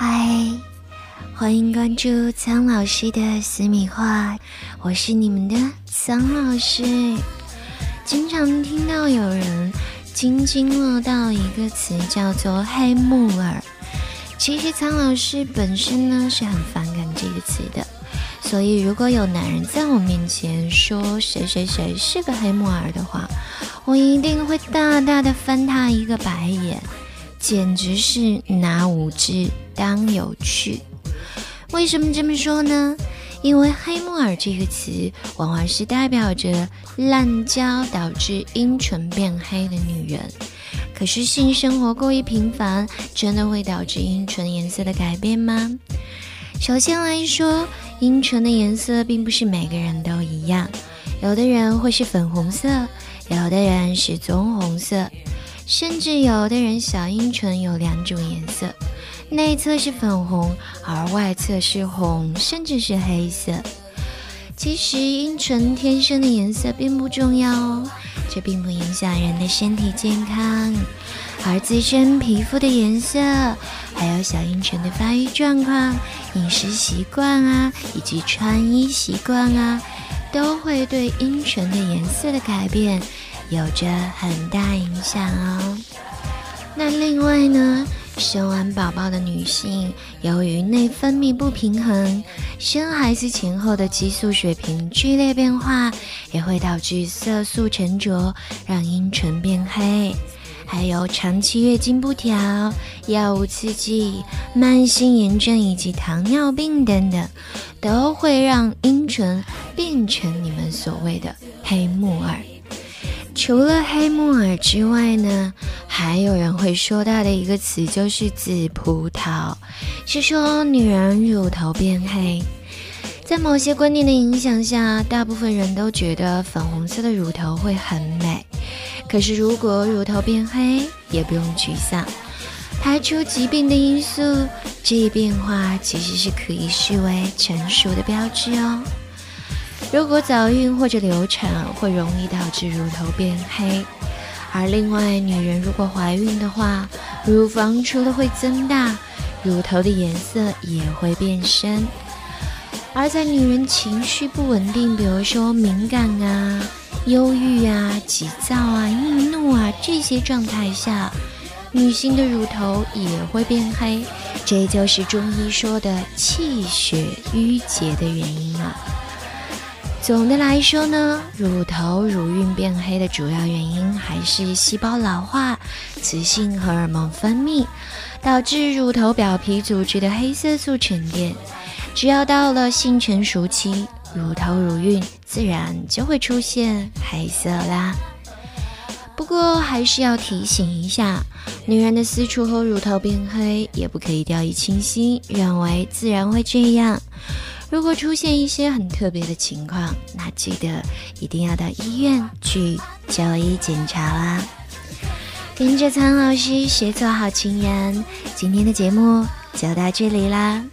嗨，欢迎关注苍老师的私密话，我是你们的苍老师。经常听到有人津津乐道一个词叫做“黑木耳”，其实苍老师本身呢是很反感这个词的，所以如果有男人在我面前说谁谁谁是个黑木耳的话，我一定会大大的翻他一个白眼。简直是拿无知当有趣。为什么这么说呢？因为“黑木耳”这个词往往是代表着滥交导致阴唇变黑的女人。可是性生活过于频繁，真的会导致阴唇颜色的改变吗？首先来说，阴唇的颜色并不是每个人都一样，有的人会是粉红色，有的人是棕红色。甚至有的人小阴唇有两种颜色，内侧是粉红，而外侧是红，甚至是黑色。其实阴唇天生的颜色并不重要哦，这并不影响人的身体健康。而自身皮肤的颜色，还有小阴唇的发育状况、饮食习惯啊，以及穿衣习惯啊，都会对阴唇的颜色的改变。有着很大影响哦。那另外呢，生完宝宝的女性，由于内分泌不平衡，生孩子前后的激素水平剧烈变化，也会导致色素沉着，让阴唇变黑。还有长期月经不调、药物刺激、慢性炎症以及糖尿病等等，都会让阴唇变成你们所谓的黑木耳。除了黑木耳之外呢，还有人会说到的一个词就是紫葡萄，是说女人乳头变黑。在某些观念的影响下，大部分人都觉得粉红色的乳头会很美。可是如果乳头变黑，也不用沮丧，排除疾病的因素，这一变化其实是可以视为成熟的标志哦。如果早孕或者流产会容易导致乳头变黑，而另外女人如果怀孕的话，乳房除了会增大，乳头的颜色也会变深。而在女人情绪不稳定，比如说敏感啊、忧郁啊、急躁啊、易怒啊这些状态下，女性的乳头也会变黑，这就是中医说的气血瘀结的原因了。总的来说呢，乳头乳晕变黑的主要原因还是细胞老化、雌性荷尔蒙分泌，导致乳头表皮组织的黑色素沉淀。只要到了性成熟期，乳头乳晕自然就会出现黑色啦。不过还是要提醒一下，女人的私处和乳头变黑，也不可以掉以轻心，认为自然会这样。如果出现一些很特别的情况，那记得一定要到医院去就医检查啦。跟着苍老师学做好情人，今天的节目就到这里啦。